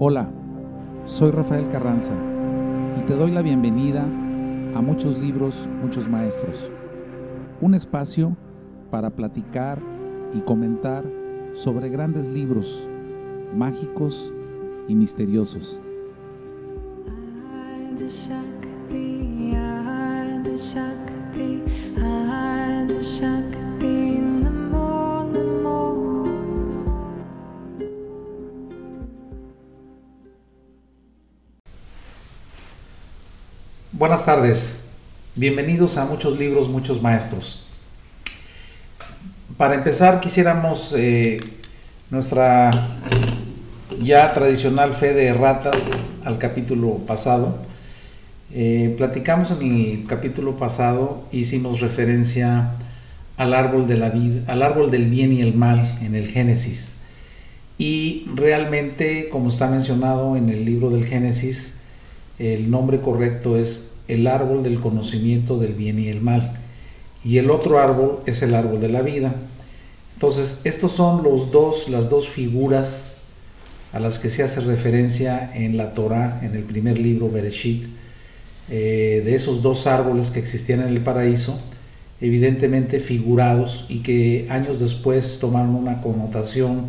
Hola, soy Rafael Carranza y te doy la bienvenida a Muchos Libros, Muchos Maestros, un espacio para platicar y comentar sobre grandes libros mágicos y misteriosos. Buenas tardes, bienvenidos a Muchos Libros, Muchos Maestros. Para empezar quisiéramos eh, nuestra ya tradicional fe de ratas al capítulo pasado. Eh, platicamos en el capítulo pasado, hicimos referencia al árbol de la vida, al árbol del bien y el mal en el Génesis. Y realmente, como está mencionado en el libro del Génesis, el nombre correcto es el árbol del conocimiento del bien y el mal. Y el otro árbol es el árbol de la vida. Entonces, estos son los dos, las dos figuras a las que se hace referencia en la Torah, en el primer libro, Bereshit, eh, de esos dos árboles que existían en el paraíso, evidentemente figurados y que años después tomaron una connotación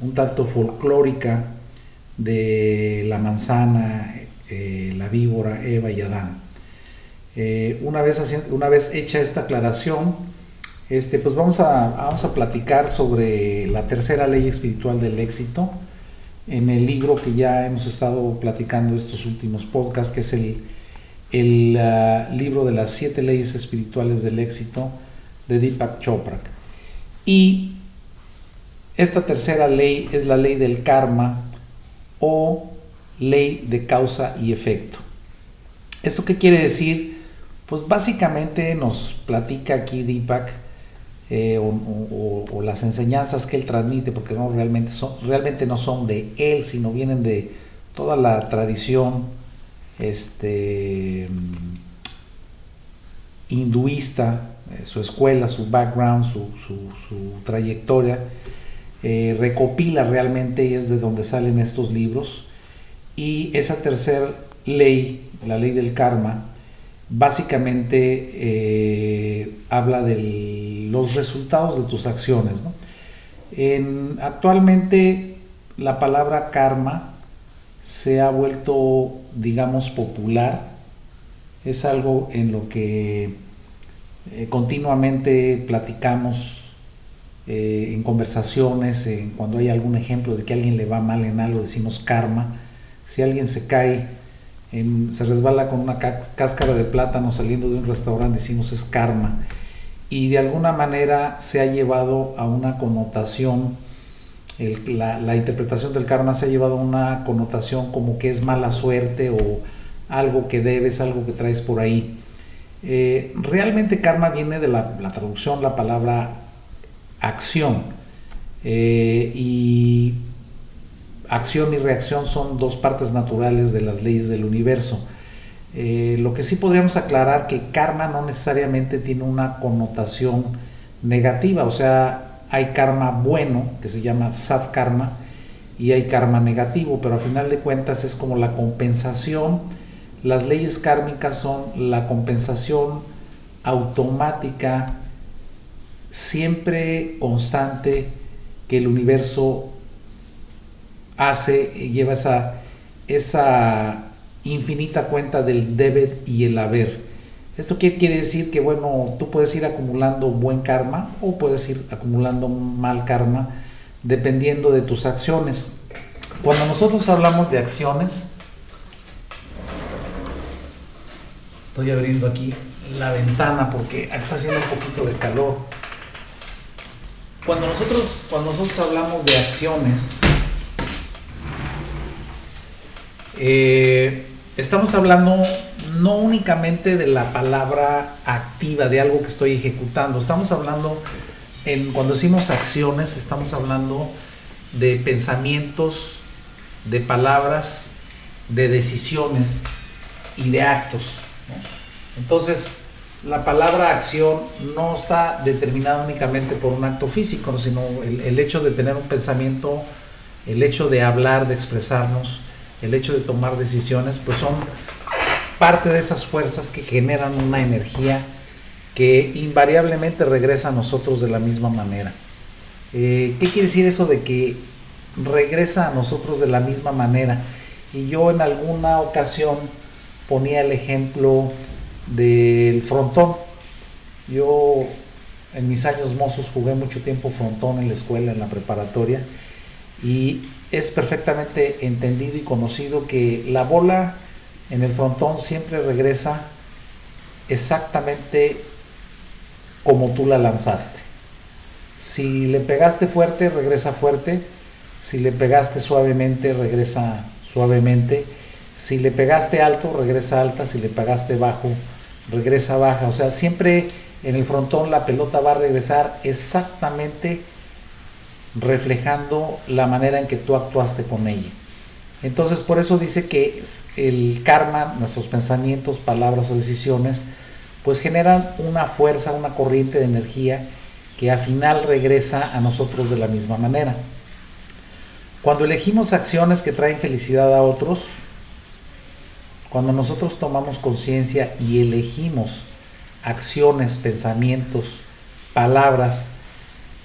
un tanto folclórica de la manzana, eh, la víbora, Eva y Adán. Eh, una, vez una vez hecha esta aclaración, este, pues vamos a, vamos a platicar sobre la tercera ley espiritual del éxito en el libro que ya hemos estado platicando estos últimos podcasts, que es el, el ah, libro de las siete leyes espirituales del éxito de Deepak Chopra. Y esta tercera ley es la ley del karma o ley de causa y efecto. ¿Esto qué quiere decir? Pues básicamente nos platica aquí Deepak eh, o, las enseñanzas que él transmite, porque no realmente, son, realmente no son de él, sino vienen de toda la tradición este, hinduista, eh, su escuela, su background, su, trayectoria, eh, recopila realmente y es de donde salen estos libros. Y esa tercera ley, la ley del karma, básicamente eh, habla de los resultados de tus acciones. actualmente la palabra karma se ha vuelto, digamos, popular. Es algo en lo que eh, continuamente platicamos eh, en conversaciones, cuando hay algún ejemplo de que a alguien le va mal en algo, decimos karma si alguien se cae, se resbala con una cáscara de plátano saliendo de un restaurante, decimos es karma. Y de alguna manera se ha llevado a una connotación, la, interpretación del karma se ha llevado a una connotación como que es mala suerte o algo que debes, algo que traes por ahí. Eh, realmente karma viene de la, traducción, la palabra acción. Eh, y acción y reacción son dos partes naturales de las leyes del universo. Eh, lo que sí podríamos aclarar que karma no necesariamente tiene una connotación negativa, o sea, hay karma bueno, que se llama sat karma, y hay karma negativo, pero a final de cuentas es como la compensación. Las leyes kármicas son la compensación automática, siempre constante, que el universo hace, lleva esa, esa infinita cuenta del debet y el haber. ¿Esto quiere decir? Que bueno, tú puedes ir acumulando buen karma o puedes ir acumulando mal karma dependiendo de tus acciones. Cuando nosotros hablamos de acciones, estoy abriendo aquí la ventana porque está haciendo un poquito de calor. Cuando nosotros, cuando nosotros hablamos de acciones, eh, estamos hablando no únicamente de la palabra activa, de algo que estoy ejecutando, estamos hablando, en, cuando decimos acciones, estamos hablando de pensamientos, de palabras, de decisiones y de actos. Entonces, la palabra acción no está determinada únicamente por un acto físico, sino el, el hecho de tener un pensamiento el hecho de hablar, de expresarnos, el hecho de tomar decisiones, pues son parte de esas fuerzas que generan una energía que invariablemente regresa a nosotros de la misma manera. Eh, ¿Qué quiere decir eso de que regresa a nosotros de la misma manera? Y yo en alguna ocasión ponía el ejemplo del frontón. Yo en mis años mozos jugué mucho tiempo frontón en la escuela, en la preparatoria, y es perfectamente entendido y conocido que la bola en el frontón siempre regresa exactamente como tú la lanzaste. Si le pegaste fuerte, regresa fuerte. Si le pegaste suavemente, regresa suavemente. Si le pegaste alto, regresa alta. Si le pegaste bajo, regresa baja. O sea, siempre en el frontón la pelota va a regresar exactamente reflejando la manera en que tú actuaste con ella. Entonces, por eso dice que el karma, nuestros pensamientos, palabras o decisiones, pues generan una fuerza, una corriente de energía que al final regresa a nosotros de la misma manera. Cuando elegimos acciones que traen felicidad a otros, cuando nosotros tomamos conciencia y elegimos acciones, pensamientos, palabras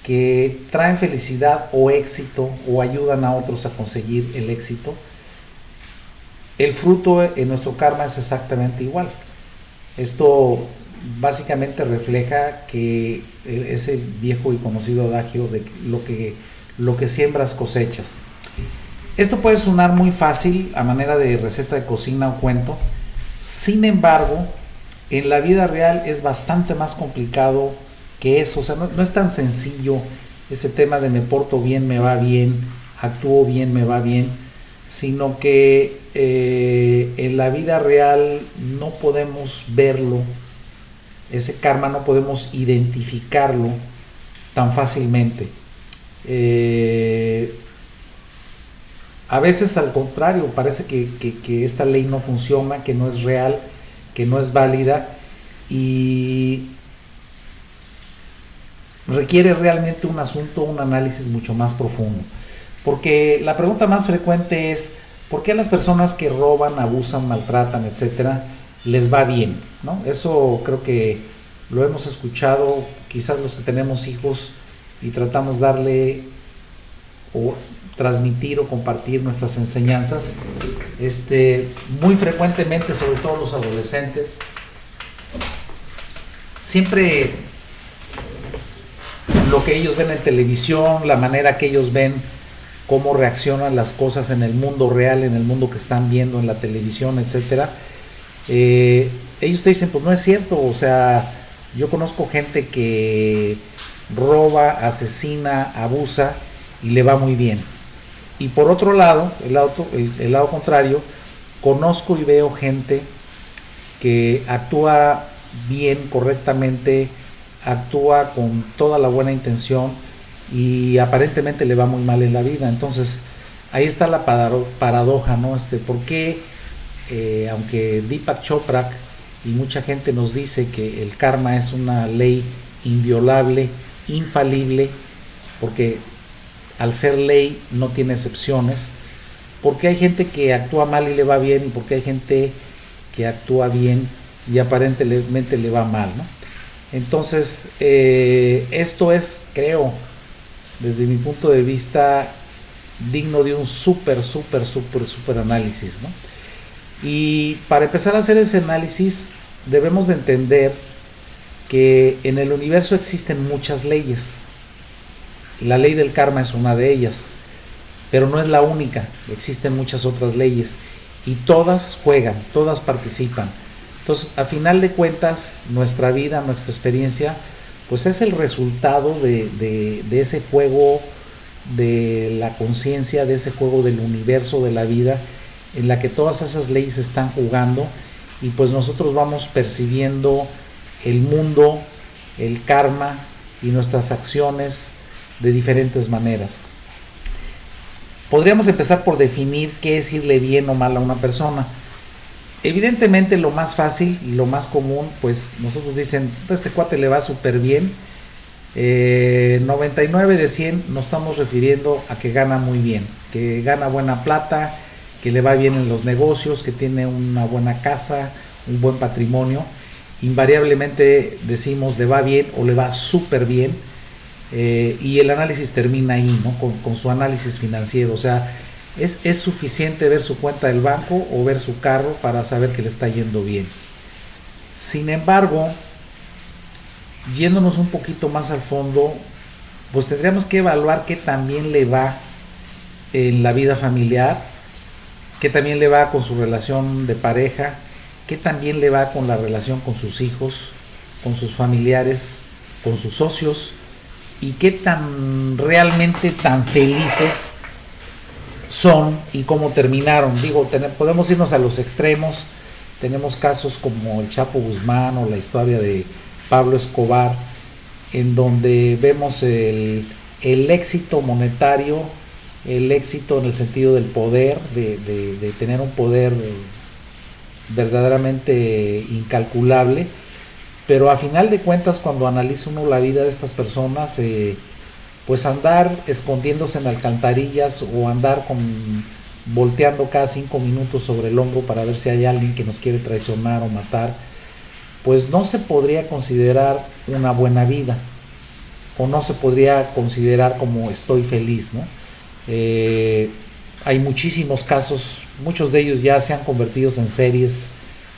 que traen felicidad o éxito o ayudan a otros a conseguir el éxito, el fruto en nuestro karma es exactamente igual. Esto básicamente refleja que ese viejo y conocido adagio de lo que, lo que siembras cosechas. Esto puede sonar muy fácil a manera de receta de cocina o cuento, sin embargo, en la vida real es bastante más complicado que eso, o sea, no, es tan sencillo ese tema de me porto bien, me va bien, actúo bien, me va bien, sino que eh, en la vida real no podemos verlo, ese karma no podemos identificarlo tan fácilmente. Eh, a veces al contrario, parece que, que, esta ley no funciona, que no es real, que no es válida y requiere realmente un asunto, un análisis mucho más profundo. Porque la pregunta más frecuente es, ¿por qué a las personas que roban, abusan, maltratan, etcétera, les va bien? ¿no? Eso creo que lo hemos escuchado, quizás los que tenemos hijos y tratamos darle o transmitir o compartir nuestras enseñanzas, este, muy frecuentemente, sobre todo los adolescentes, siempre lo que ellos ven en televisión, la manera que ellos ven cómo reaccionan las cosas en el mundo real, en el mundo que están viendo en la televisión, etcétera. Eh, ellos te dicen, pues no es cierto, o sea, yo conozco gente que roba, asesina, abusa y le va muy bien. Y por otro lado, el lado, el lado contrario, conozco y veo gente que actúa bien, correctamente, actúa con toda la buena intención y aparentemente le va muy mal en la vida. Entonces, ahí está la paradoja, ¿no? Este, ¿Por qué, eh, aunque Deepak Chopra y mucha gente nos dice que el karma es una ley inviolable, infalible, porque al ser ley no tiene excepciones, porque hay gente que actúa mal y le va bien y porque hay gente que actúa bien y aparentemente le va mal, ¿no? Entonces, eh, esto es, creo, desde mi punto de vista, digno de un súper, súper, súper, súper análisis. ¿no? Y para empezar a hacer ese análisis, debemos de entender que en el universo existen muchas leyes. La ley del karma es una de ellas, pero no es la única, existen muchas otras leyes y todas juegan, todas participan. Entonces, a final de cuentas, nuestra vida, nuestra experiencia, pues es el resultado de, ese juego de la conciencia, de ese juego del universo, de la vida, en la que todas esas leyes están jugando y pues nosotros vamos percibiendo el mundo, el karma y nuestras acciones de diferentes maneras. Podríamos empezar por definir qué es irle bien o mal a una persona. Evidentemente lo más fácil y lo más común, pues nosotros dicen, este cuate le va súper bien. 99 eh, de 100 nos estamos refiriendo a que gana muy bien. que gana buena plata, que le va bien en los negocios, que tiene una buena casa, un buen patrimonio, invariablemente decimos le va bien o le va súper bien eh, y el análisis termina ahí, ¿no? Con, su análisis financiero. O sea, es, es, suficiente ver su cuenta del banco o ver su carro para saber que le está yendo bien. Sin embargo, yéndonos un poquito más al fondo, pues tendríamos que evaluar qué también le va en la vida familiar, qué también le va con su relación de pareja, qué también le va con la relación con sus hijos, con sus familiares, con sus socios y qué tan realmente tan felices son y cómo terminaron. Digo, podemos irnos a los extremos. Tenemos casos como el Chapo Guzmán o la historia de Pablo Escobar, en donde vemos el, éxito monetario, el éxito en el sentido del poder, de, de tener un poder verdaderamente incalculable, pero a final de cuentas cuando analiza uno la vida de estas personas, eh, pues andar escondiéndose en alcantarillas o andar con volteando cada cinco minutos sobre el hombro para ver si hay alguien que nos quiere traicionar o matar, pues no se podría considerar una buena vida o no se podría considerar como estoy feliz, ¿no? Eh, hay muchísimos casos, muchos de ellos ya se han convertido en series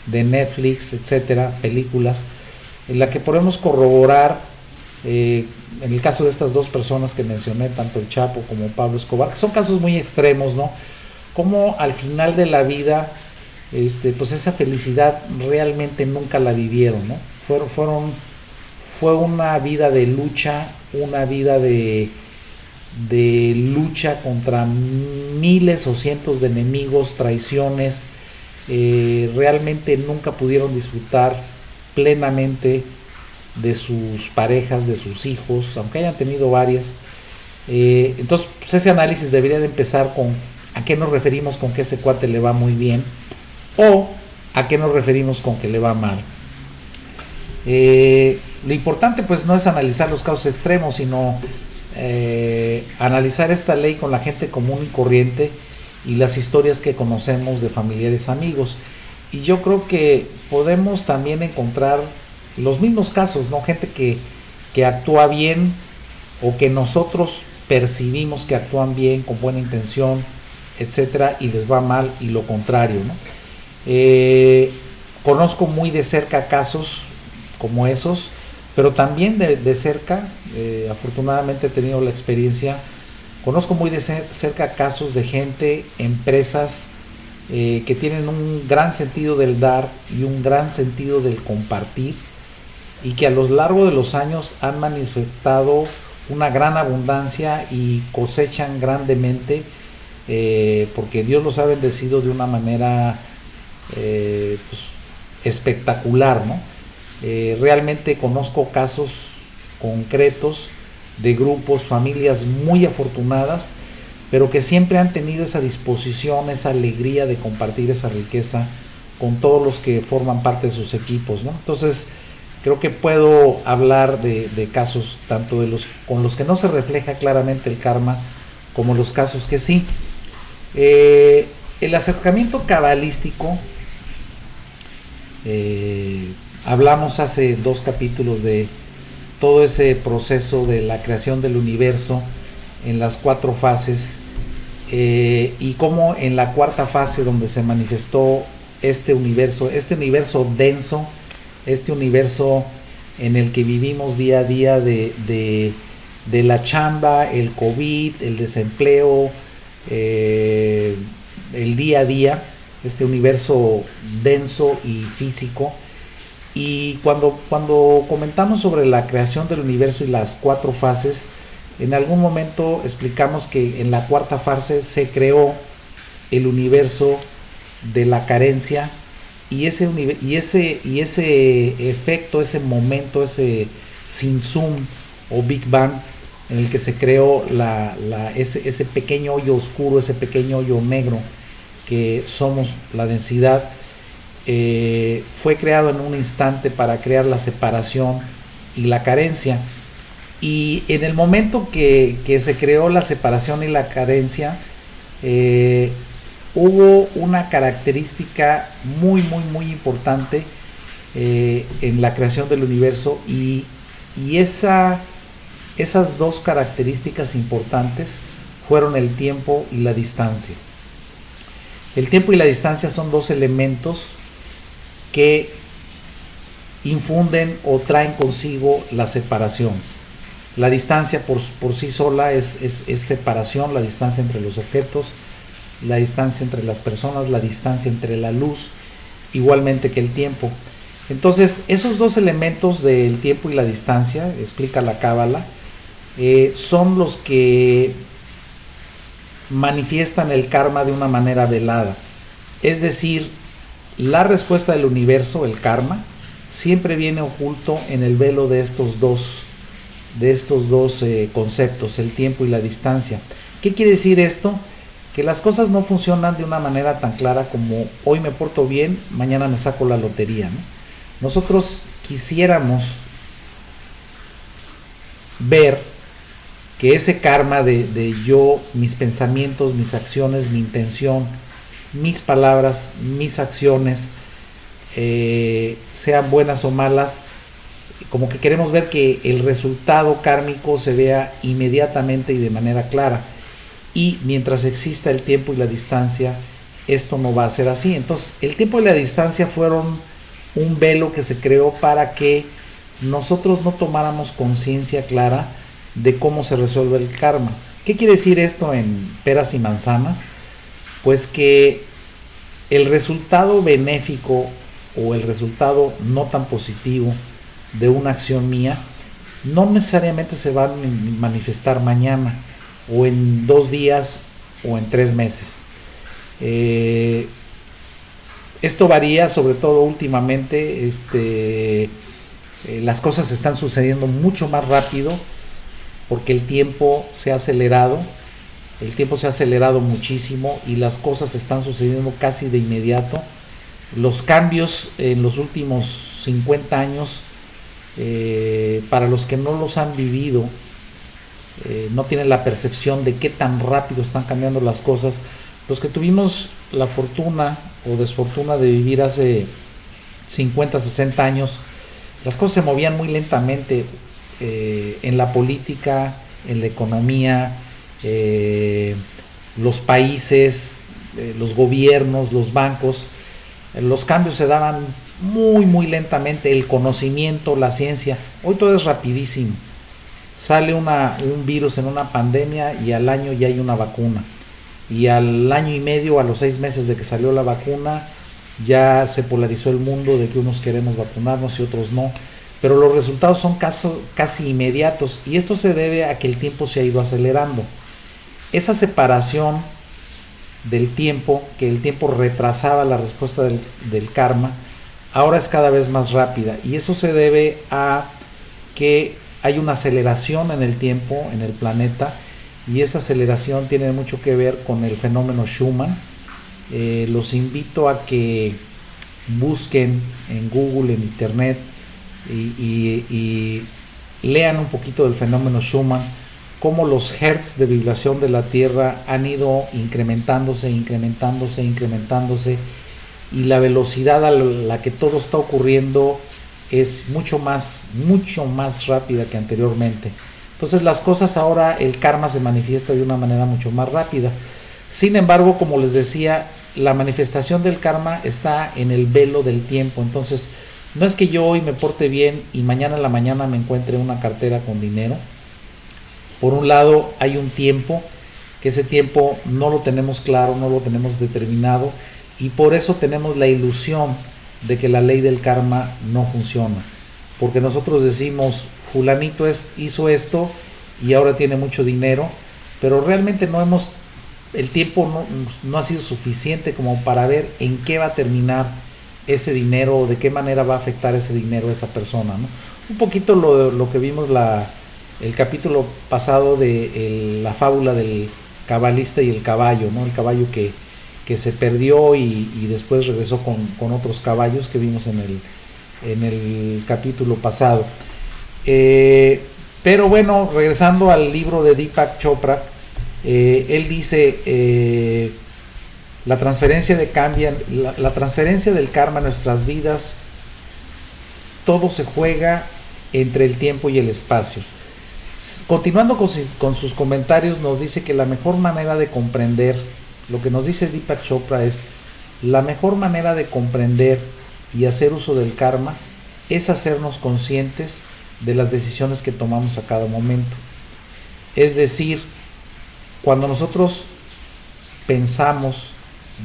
de Netflix, etcétera, películas, en la que podemos corroborar, eh, en el caso de estas dos personas que mencioné, tanto el Chapo como Pablo Escobar, que son casos muy extremos, ¿no? Como al final de la vida, este, pues esa felicidad realmente nunca la vivieron, ¿no? Fueron, fueron, fue una vida de lucha, una vida de, de lucha contra miles o cientos de enemigos, traiciones, eh, realmente nunca pudieron disfrutar plenamente de sus parejas, de sus hijos, aunque hayan tenido varias. Eh, entonces, pues, ese análisis debería de empezar con a qué nos referimos con que ese cuate le va muy bien o a qué nos referimos con que le va mal. Eh, lo importante pues no es analizar los casos extremos, sino analizar esta ley con la gente común y corriente y las historias que conocemos de familiares amigos. Y yo creo que podemos también encontrar los mismos casos, ¿no? Gente que, que actúa bien o que nosotros percibimos que actúan bien, con buena intención, etcétera, y les va mal, y lo contrario, ¿no? Eh, conozco muy de cerca casos como esos, pero también de, cerca, eh, afortunadamente he tenido la experiencia Conozco muy de cerca casos de gente, empresas eh, que tienen un gran sentido del dar y un gran sentido del compartir y que a lo largo de los años han manifestado una gran abundancia y cosechan grandemente eh, porque Dios los ha bendecido de una manera eh, pues, espectacular. ¿no? realmente conozco casos concretos de grupos, familias muy afortunadas, pero que siempre han tenido esa disposición, esa alegría de compartir esa riqueza con todos los que forman parte de sus equipos. ¿no? Entonces, creo que puedo hablar de, casos tanto de los con los que no se refleja claramente el karma, como los casos que sí. Eh, el acercamiento cabalístico, eh, hablamos hace dos capítulos de todo ese proceso de la creación del universo en las cuatro fases eh, y cómo en la cuarta fase donde se manifestó este universo, este universo denso, este universo en el que vivimos día a día de, de, la chamba, el COVID, el desempleo, eh, el día a día, este universo denso y físico, y cuando, cuando comentamos sobre la creación del universo y las cuatro fases, en algún momento explicamos que en la cuarta fase se creó el universo de la carencia y ese, y ese, y ese efecto, ese momento, ese sin zoom o Big Bang en el que se creó la, ese, ese pequeño hoyo oscuro, ese pequeño hoyo negro que somos la densidad, eh, fue creado en un instante para crear la separación y la carencia. Y en el momento que, se creó la separación y la carencia, eh, hubo una característica muy, muy, muy importante eh, en la creación del universo y, y esa, esas dos características importantes fueron el tiempo y la distancia. El tiempo y la distancia son dos elementos que infunden o traen consigo la separación. La distancia por, sí sola es, es, separación, la distancia entre los objetos, la distancia entre las personas, la distancia entre la luz, igualmente que el tiempo. Entonces, esos dos elementos del tiempo y la distancia, explica la Cábala, eh, son los que manifiestan el karma de una manera velada. Es decir, la respuesta del universo, el karma, siempre viene oculto en el velo de estos dos, de estos dos eh, conceptos, el tiempo y la distancia. ¿Qué quiere decir esto? Que las cosas no funcionan de una manera tan clara como hoy me porto bien, mañana me saco la lotería. Nosotros quisiéramos ver que ese karma de, de yo, mis pensamientos, mis acciones, mi intención, mis palabras, mis acciones, eh, sean buenas o malas, como que queremos ver que el resultado kármico se vea inmediatamente y de manera clara. Y mientras exista el tiempo y la distancia, esto no va a ser así. Entonces, el tiempo y la distancia fueron un velo que se creó para que nosotros no tomáramos conciencia clara de cómo se resuelve el karma. ¿Qué quiere decir esto en peras y manzanas? Pues que el resultado benéfico o el resultado no tan positivo de una acción mía no necesariamente se va a manifestar mañana o en dos días o en tres meses. Eh, esto varía, sobre todo últimamente, este, eh, las cosas están sucediendo mucho más rápido porque el tiempo se ha acelerado, el tiempo se ha acelerado muchísimo y las cosas están sucediendo casi de inmediato los cambios en los últimos 50 años, eh, para los que no los han vivido, eh, no tienen la percepción de qué tan rápido están cambiando las cosas. Los que tuvimos la fortuna o desfortuna de vivir hace 50, 60 años, las cosas se movían muy lentamente eh, en la política, en la economía, los países, los gobiernos, los bancos los cambios se daban muy, muy lentamente, el conocimiento, la ciencia. Hoy todo es rapidísimo. Sale un virus en una pandemia y al año ya hay una vacuna. Y al año y medio, a los seis meses de que salió la vacuna, ya se polarizó el mundo de que unos queremos vacunarnos y otros no. Pero los resultados son casi inmediatos y esto se debe a que el tiempo se ha ido acelerando. Esa separación del tiempo, que el tiempo retrasaba la respuesta del, karma, ahora es cada vez más rápida. Y eso se debe a que hay una aceleración en el tiempo, en el planeta, y esa aceleración tiene mucho que ver con el fenómeno Schumann. Eh, los invito a que busquen en Google, en Internet, y lean un poquito del fenómeno Schumann cómo los hertz de vibración de la Tierra han ido incrementándose, incrementándose, incrementándose y la velocidad a la que todo está ocurriendo es mucho más, mucho más rápida que anteriormente. Entonces las cosas ahora, el karma se manifiesta de una manera mucho más rápida. Sin embargo, como les decía, la manifestación del karma está en el velo del tiempo. Entonces, no es que yo hoy me porte bien y mañana en la mañana me encuentre una cartera con dinero por un lado, hay un tiempo, que ese tiempo no lo tenemos claro, no lo tenemos determinado, y por eso tenemos la ilusión de que la ley del karma no funciona. Porque nosotros decimos, fulanito hizo esto y ahora tiene mucho dinero, pero realmente no hemos, el tiempo no, ha sido suficiente como para ver en qué va a terminar ese dinero o de qué manera va a afectar ese dinero a esa persona. Un poquito lo, lo que vimos la, el capítulo pasado de la fábula del cabalista y el caballo, ¿no? El caballo que, que se perdió y, después regresó con, otros caballos que vimos en el, en el capítulo pasado. Eh, pero bueno, regresando al libro de Deepak Chopra, Eh, él dice, eh, la, transferencia de cambia, la, transferencia del karma en nuestras vidas, todo se juega entre el tiempo y el espacio. Continuando con con sus comentarios, nos dice que la mejor manera de comprender, lo que nos dice Deepak Chopra es, la mejor manera de comprender y hacer uso del karma es hacernos conscientes de las decisiones que tomamos a cada momento. Es decir, cuando nosotros pensamos,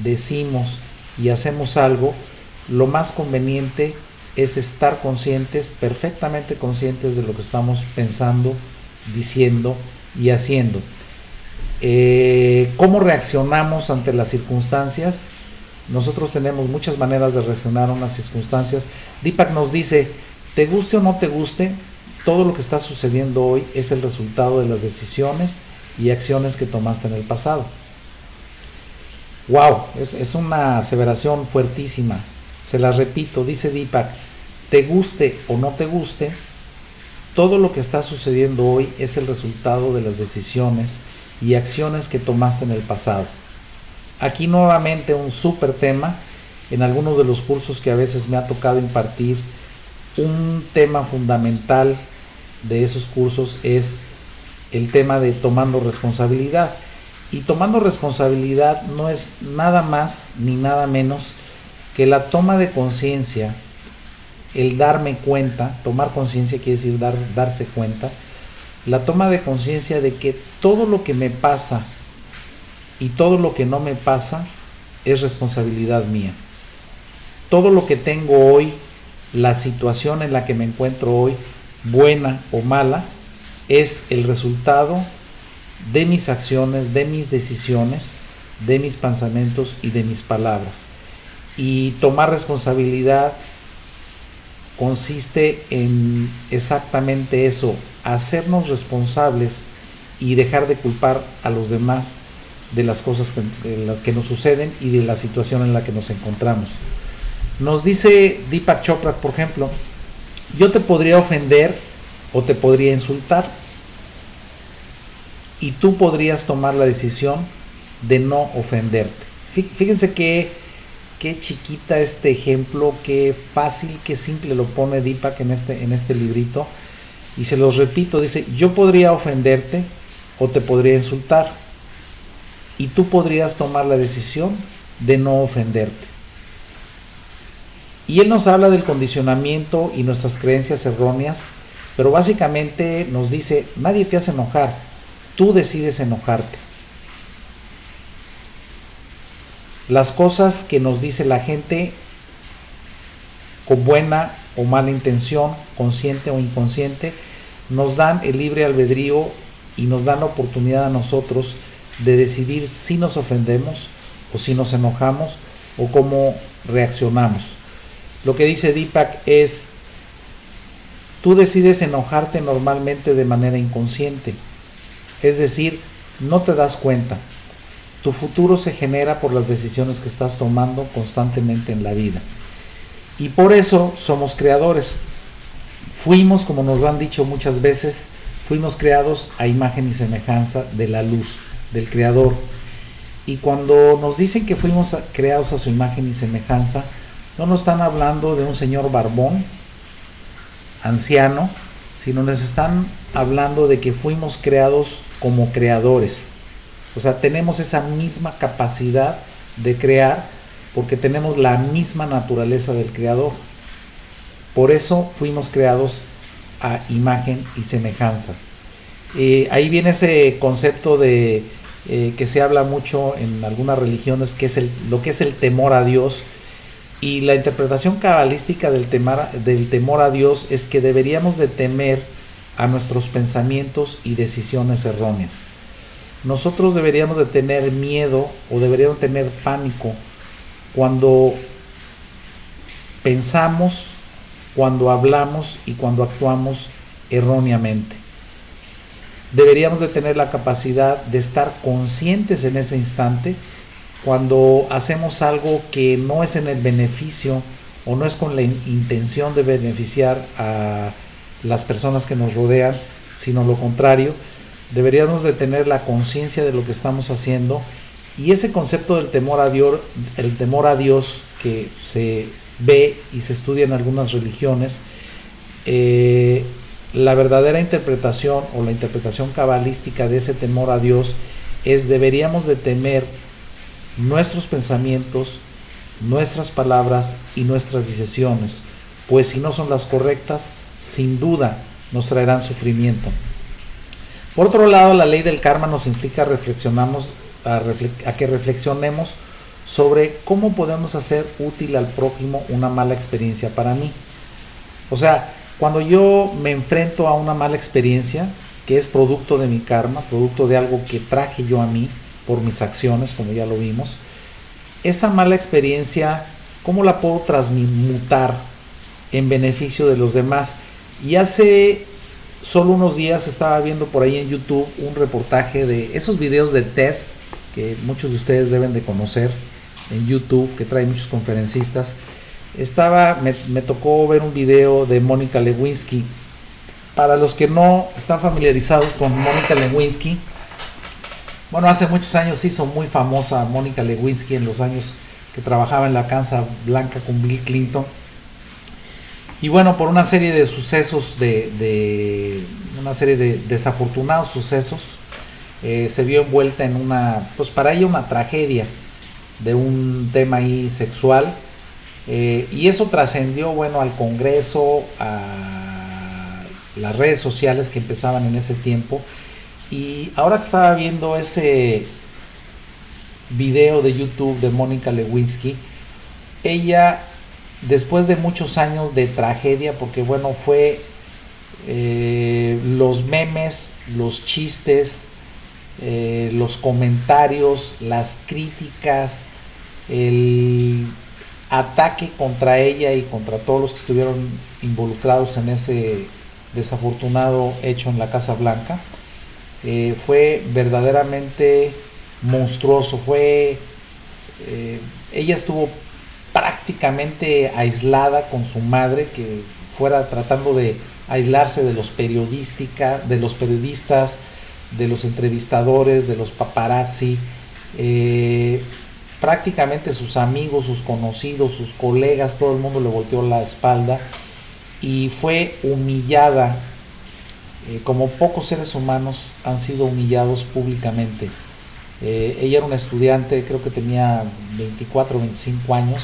decimos y hacemos algo, lo más conveniente es estar conscientes, perfectamente conscientes de lo que estamos pensando, diciendo y haciendo. Eh, ¿Cómo reaccionamos ante las circunstancias? Nosotros tenemos muchas maneras de reaccionar a unas circunstancias. Deepak nos dice, te guste o no te guste, todo lo que está sucediendo hoy es el resultado de las decisiones y acciones que tomaste en el pasado. Wow, es, una aseveración fuertísima. Se la repito, dice Deepak, te guste o no te guste, todo lo que está sucediendo hoy es el resultado de las decisiones y acciones que tomaste en el pasado. Aquí nuevamente un súper tema. En algunos de los cursos que a veces me ha tocado impartir, un tema fundamental de esos cursos es el tema de tomando responsabilidad. Y tomando responsabilidad no es nada más ni nada menos que la toma de conciencia, el darme cuenta, tomar conciencia quiere decir dar, darse cuenta, la toma de conciencia de que todo lo que me pasa y todo lo que no me pasa es responsabilidad mía. Todo lo que tengo hoy, la situación en la que me encuentro hoy, buena o mala, es el resultado de mis acciones, de mis decisiones, de mis pensamientos y de mis palabras. Y tomar responsabilidad consiste en exactamente eso, hacernos responsables y dejar de culpar a los demás de las cosas que, las que nos suceden y de la situación en la que nos encontramos. Nos dice Deepak Chopra, por ejemplo, yo te podría ofender o te podría insultar y tú podrías tomar la decisión de no ofenderte. Fíjense qué, qué chiquita este ejemplo, qué fácil, qué simple lo pone Deepak en este, en este librito. Y se los repito, dice, yo podría ofenderte o te podría insultar y tú podrías tomar la decisión de no ofenderte. Y él nos habla del condicionamiento y nuestras creencias erróneas, pero básicamente nos dice, nadie te hace enojar, tú decides enojarte. Las cosas que nos dice la gente con buena o mala intención, consciente o inconsciente, nos dan el libre albedrío y nos dan la oportunidad a nosotros de decidir si nos ofendemos o si nos enojamos o cómo reaccionamos. Lo que dice Deepak es, tú decides enojarte normalmente de manera inconsciente, es decir, no te das cuenta. Tu futuro se genera por las decisiones que estás tomando constantemente en la vida. Y por eso somos creadores. Fuimos, como nos lo han dicho muchas veces, fuimos creados a imagen y semejanza de la luz del Creador. Y cuando nos dicen que fuimos creados a su imagen y semejanza, no nos están hablando de un señor barbón, anciano, sino nos están hablando de que fuimos creados como creadores. O sea, tenemos esa misma capacidad de crear porque tenemos la misma naturaleza del creador. Por eso fuimos creados a imagen y semejanza. Eh, ahí viene ese concepto de eh, que se habla mucho en algunas religiones, que es el, lo que es el temor a Dios. Y la interpretación cabalística del temor, del temor a Dios es que deberíamos de temer a nuestros pensamientos y decisiones erróneas. Nosotros deberíamos de tener miedo o deberíamos tener pánico cuando pensamos, cuando hablamos y cuando actuamos erróneamente. Deberíamos de tener la capacidad de estar conscientes en ese instante cuando hacemos algo que no es en el beneficio o no es con la intención de beneficiar a las personas que nos rodean, sino lo contrario, deberíamos de tener la conciencia de lo que estamos haciendo y ese concepto del temor a Dios, el temor a Dios que se ve y se estudia en algunas religiones, eh, la verdadera interpretación o la interpretación cabalística de ese temor a Dios es deberíamos de temer nuestros pensamientos, nuestras palabras y nuestras decisiones, pues si no son las correctas, sin duda nos traerán sufrimiento. Por otro lado, la ley del karma nos implica reflexionamos, a, que reflexionemos sobre cómo podemos hacer útil al prójimo una mala experiencia para mí. O sea, cuando yo me enfrento a una mala experiencia, que es producto de mi karma, producto de algo que traje yo a mí por mis acciones, como ya lo vimos, esa mala experiencia, ¿cómo la puedo transmutar en beneficio de los demás? Y hace solo unos días estaba viendo por ahí en YouTube un reportaje de esos videos de TED, que muchos de ustedes deben de conocer en YouTube, que trae muchos conferencistas, estaba, me, tocó ver un video de Mónica Lewinsky. Para los que no están familiarizados con Mónica Lewinsky, bueno, hace muchos años hizo muy famosa Mónica Lewinsky en los años que trabajaba en la Casa Blanca con Bill Clinton. Y bueno, por una serie de sucesos, de, una serie de desafortunados sucesos, eh, se vio envuelta en una, pues para ella una tragedia de un tema ahí sexual eh, y eso trascendió, bueno, al Congreso, a las redes sociales que empezaban en ese tiempo. Y ahora que estaba viendo ese video de YouTube de Mónica Lewinsky, ella, después de muchos años de tragedia, porque bueno, fue eh, los memes, los chistes, eh, los comentarios, las críticas, el ataque contra ella y contra todos los que estuvieron involucrados en ese desafortunado hecho en la Casa Blanca, eh, fue verdaderamente monstruoso. Fue, ella estuvo prácticamente aislada con su madre, que fuera tratando de aislarse de los periodística, de los periodistas, de los entrevistadores, de los paparazzi. Eh, prácticamente sus amigos, sus conocidos, sus colegas, todo el mundo le volteó la espalda y fue humillada, eh, como pocos seres humanos han sido humillados públicamente. Eh, ella era una estudiante, creo que tenía 24 o 25 años,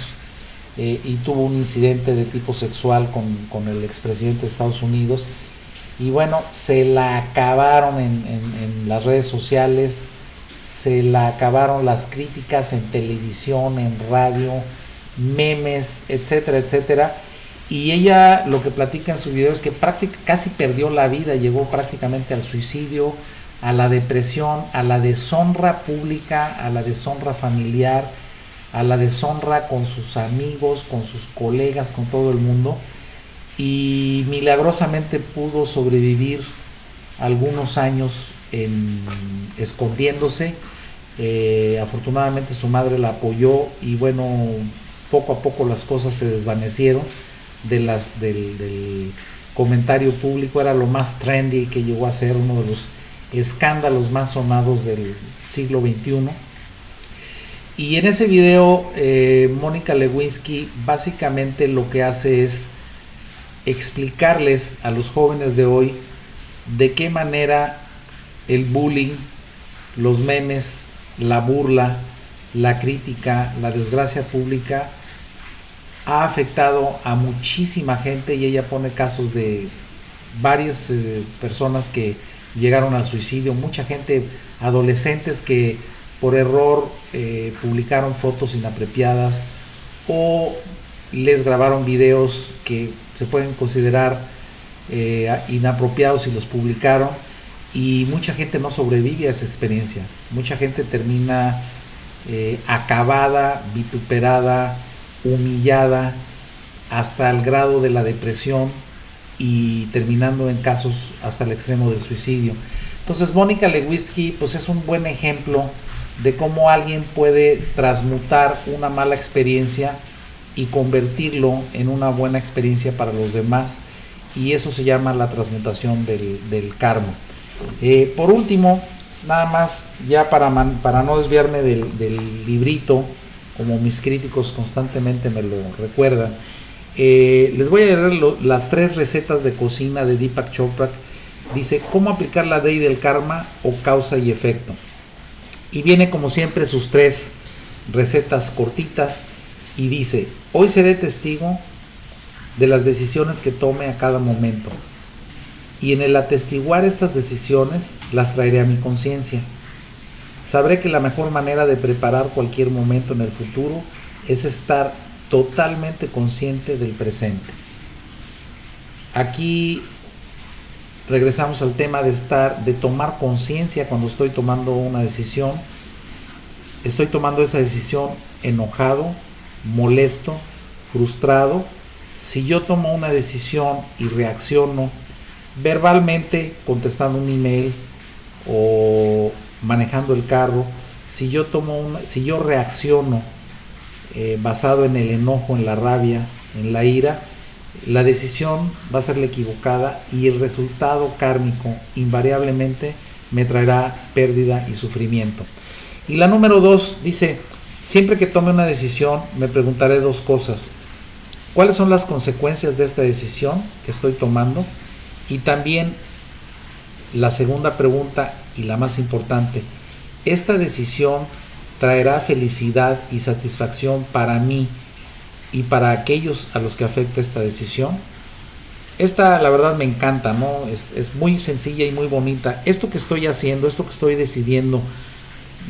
eh, y tuvo un incidente de tipo sexual con, con, el expresidente de Estados Unidos. Y bueno, se la acabaron en, las redes sociales, se la acabaron las críticas en televisión, en radio, memes, etcétera, etcétera. Y ella lo que platica en su video es que casi perdió la vida, llegó prácticamente al suicidio, a la depresión, a la deshonra pública, a la deshonra familiar, a la deshonra con sus amigos, con sus colegas, con todo el mundo. Y milagrosamente pudo sobrevivir algunos años escondiéndose. Eh, afortunadamente su madre la apoyó y bueno, poco a poco las cosas se desvanecieron de las, del, comentario público, era lo más trendy que llegó a ser uno de los escándalos más sonados del siglo XXI. Y en ese video, eh, Mónica Lewinsky básicamente lo que hace es explicarles a los jóvenes de hoy de qué manera el bullying, los memes, la burla, la crítica, la desgracia pública ha afectado a muchísima gente y ella pone casos de varias eh, personas que llegaron al suicidio, mucha gente, adolescentes que por error eh, publicaron fotos inapropiadas o les grabaron videos que se pueden considerar eh, inapropiados y los publicaron y mucha gente no sobrevive a esa experiencia. Mucha gente termina eh, acabada, vituperada, humillada, hasta el grado de la depresión y terminando en casos hasta el extremo del suicidio. Entonces Mónica Lewinsky pues es un buen ejemplo de cómo alguien puede transmutar una mala experiencia y convertirlo en una buena experiencia para los demás y eso se llama la transmutación del, del karma. Eh, por último, nada más, ya para, para no desviarme del, del, librito, como mis críticos constantemente me lo recuerdan, eh, les voy a leer las tres recetas de cocina de Deepak Chopra. Dice, ¿cómo aplicar la ley del karma o causa y efecto? Y viene como siempre sus tres recetas cortitas y dice, hoy seré testigo de las decisiones que tome a cada momento. Y en el atestiguar estas decisiones las traeré a mi conciencia. Sabré que la mejor manera de preparar cualquier momento en el futuro es estar totalmente consciente del presente. Aquí regresamos al tema de estar, de tomar conciencia cuando estoy tomando una decisión. Estoy tomando esa decisión enojado, molesto, frustrado. Si yo tomo una decisión y reacciono verbalmente contestando un email o manejando el carro, si yo tomo si yo reacciono eh, basado en el enojo, en la rabia, en la ira, la decisión va a ser la equivocada y el resultado kármico invariablemente me traerá pérdida y sufrimiento. Y la número dos dice, siempre que tome una decisión me preguntaré dos cosas. ¿Cuáles son las consecuencias de esta decisión que estoy tomando? Y también la segunda pregunta y la más importante, ¿esta decisión traerá felicidad y satisfacción para mí y para aquellos a los que afecta esta decisión. Esta la verdad me encanta, ¿no? Es, muy sencilla y muy bonita. Esto que estoy haciendo, esto que estoy decidiendo,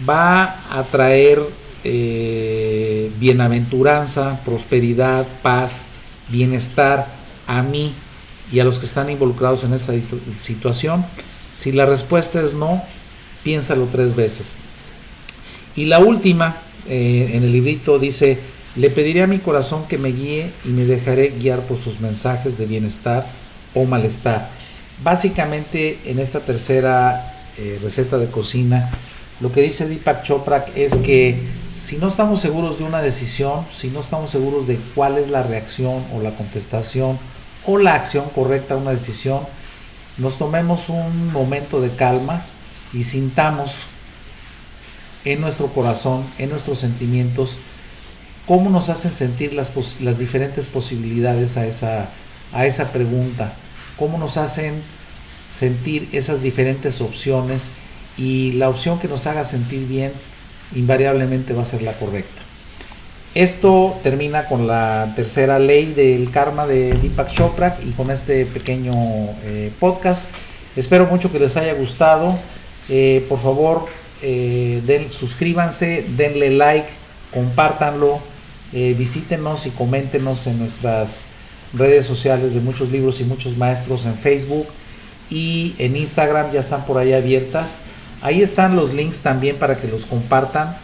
va a traer eh, bienaventuranza, prosperidad, paz, bienestar a mí y a los que están involucrados en esta situación. Si la respuesta es no, piénsalo tres veces. Y la última, eh, en el librito dice, le pediré a mi corazón que me guíe y me dejaré guiar por sus mensajes de bienestar o malestar. Básicamente en esta tercera eh, receta de cocina, lo que dice Deepak Chopra es que si no estamos seguros de una decisión, si no estamos seguros de cuál es la reacción o la contestación o la acción correcta a una decisión, nos tomemos un momento de calma y sintamos en nuestro corazón, en nuestros sentimientos, cómo nos hacen sentir las, diferentes posibilidades a esa, a esa pregunta, cómo nos hacen sentir esas diferentes opciones y la opción que nos haga sentir bien invariablemente va a ser la correcta. Esto termina con la tercera ley del karma de Deepak Chopra y con este pequeño eh, podcast. Espero mucho que les haya gustado. Eh, por favor, eh, den, suscríbanse, denle like, compártanlo, eh, visítenos y coméntenos en nuestras redes sociales de muchos libros y muchos maestros en Facebook y en Instagram ya están por ahí abiertas. Ahí están los links también para que los compartan.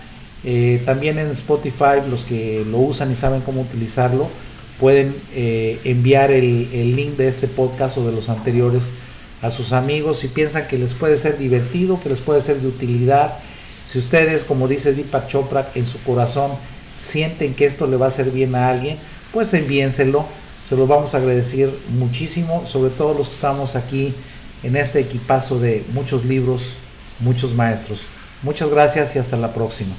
Eh, también en Spotify, los que lo usan y saben cómo utilizarlo, pueden enviar el, el link de este podcast o de los anteriores a sus amigos si piensan que les puede ser divertido, que les puede ser de utilidad. Si ustedes, como dice Deepak Chopra, en su corazón sienten que esto le va a hacer bien a alguien, pues envíenselo. Se los vamos a agradecer muchísimo, sobre todo los que estamos aquí en este equipazo de muchos libros, muchos maestros. Muchas gracias y hasta la próxima.